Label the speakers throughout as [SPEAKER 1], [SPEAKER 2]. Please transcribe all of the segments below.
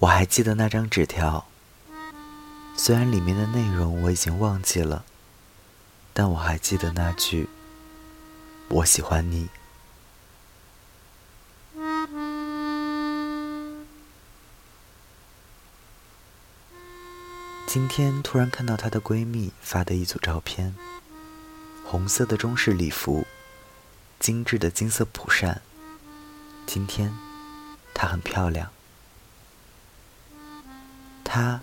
[SPEAKER 1] 我还记得那张纸条，虽然里面的内容我已经忘记了，但我还记得那句“我喜欢你”。今天突然看到她的闺蜜发的一组照片，红色的中式礼服，精致的金色蒲扇。今天，她很漂亮。他，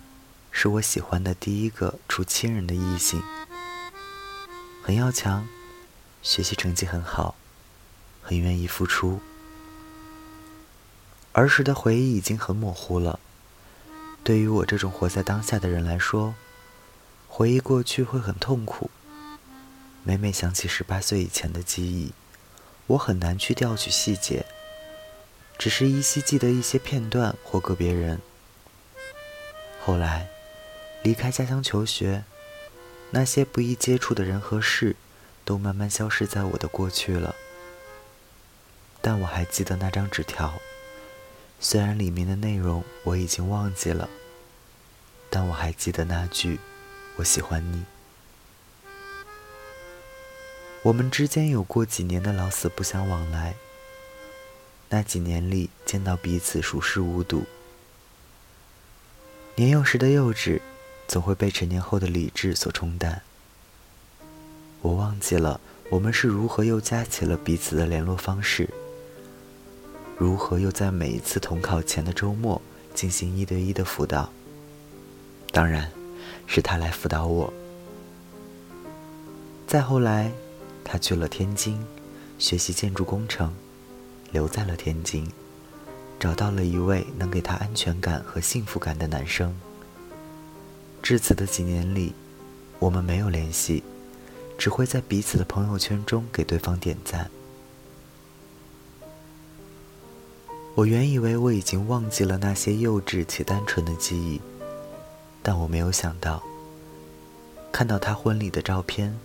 [SPEAKER 1] 是我喜欢的第一个除亲人的异性，很要强，学习成绩很好，很愿意付出。儿时的回忆已经很模糊了，对于我这种活在当下的人来说，回忆过去会很痛苦。每每想起十八岁以前的记忆，我很难去调取细节，只是依稀记得一些片段或个别人。后来，离开家乡求学，那些不易接触的人和事，都慢慢消失在我的过去了。但我还记得那张纸条，虽然里面的内容我已经忘记了，但我还记得那句“我喜欢你”。我们之间有过几年的老死不相往来，那几年里见到彼此熟视无睹。年幼时的幼稚，总会被成年后的理智所冲淡。我忘记了我们是如何又加起了彼此的联络方式，如何又在每一次统考前的周末进行一对一的辅导。当然，是他来辅导我。再后来，他去了天津，学习建筑工程，留在了天津。找到了一位能给他安全感和幸福感的男生。至此的几年里，我们没有联系，只会在彼此的朋友圈中给对方点赞。我原以为我已经忘记了那些幼稚且单纯的记忆，但我没有想到，看到他婚礼的照片，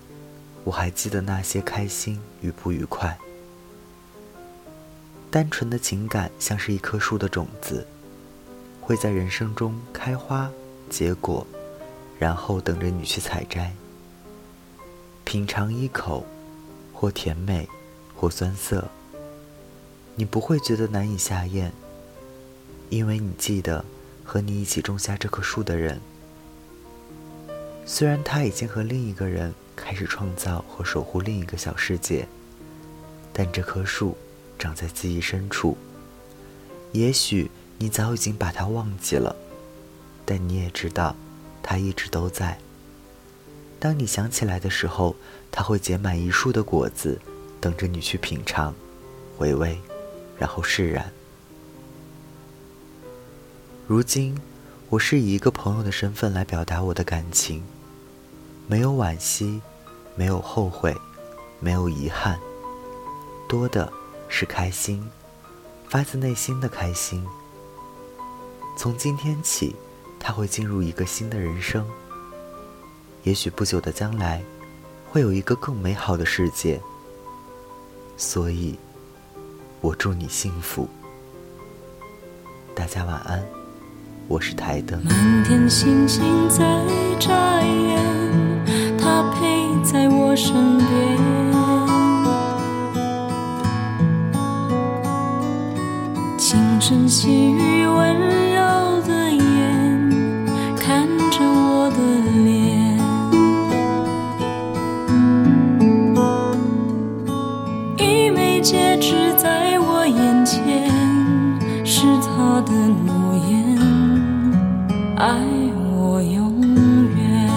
[SPEAKER 1] 我还记得那些开心与不愉快。单纯的情感像是一棵树的种子，会在人生中开花结果，然后等着你去采摘。品尝一口，或甜美，或酸涩，你不会觉得难以下咽，因为你记得和你一起种下这棵树的人。虽然他已经和另一个人开始创造和守护另一个小世界，但这棵树。长在记忆深处，也许你早已经把它忘记了，但你也知道，它一直都在。当你想起来的时候，它会结满一树的果子，等着你去品尝、回味，然后释然。如今，我是以一个朋友的身份来表达我的感情，没有惋惜，没有后悔，没有遗憾，多的。是开心，发自内心的开心。从今天起，他会进入一个新的人生。也许不久的将来，会有一个更美好的世界。所以，我祝你幸福。大家晚安，我是台灯。
[SPEAKER 2] 满天星星在眨眼，他陪在我身边。声细语温柔的眼，看着我的脸，一枚戒指在我眼前，是他的诺言，爱我永远。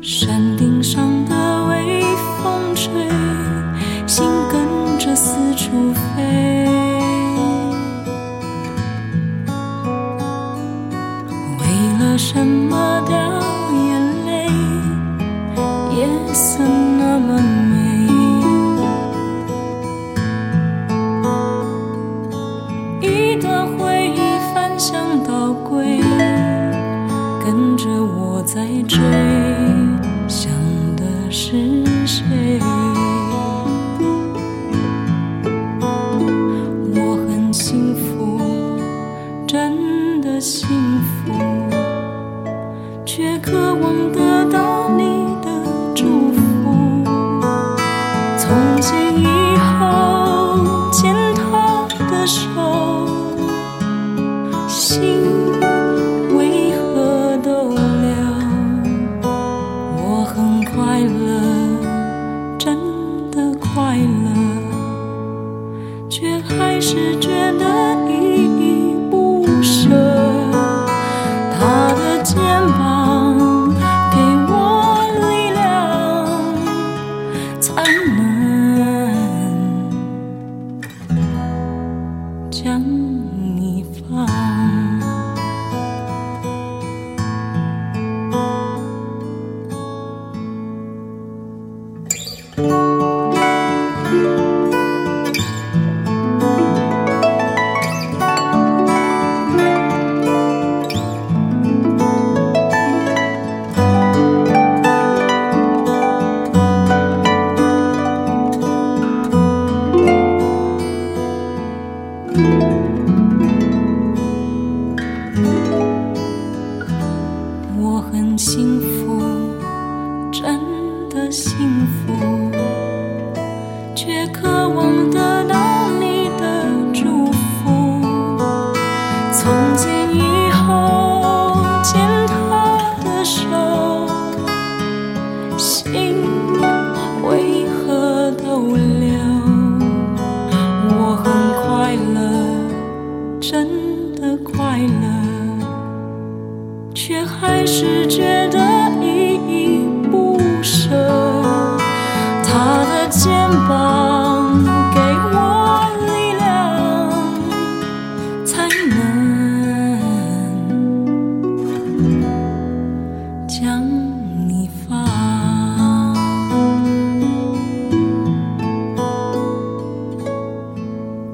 [SPEAKER 2] 山顶上的。快乐。幸福，你发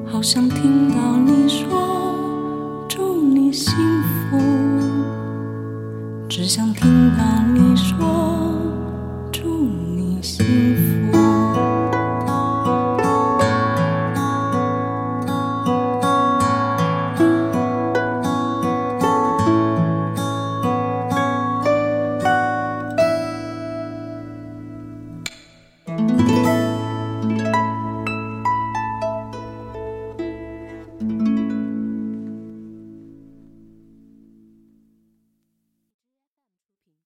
[SPEAKER 2] 好想听到你说祝你幸福，只想听到你说。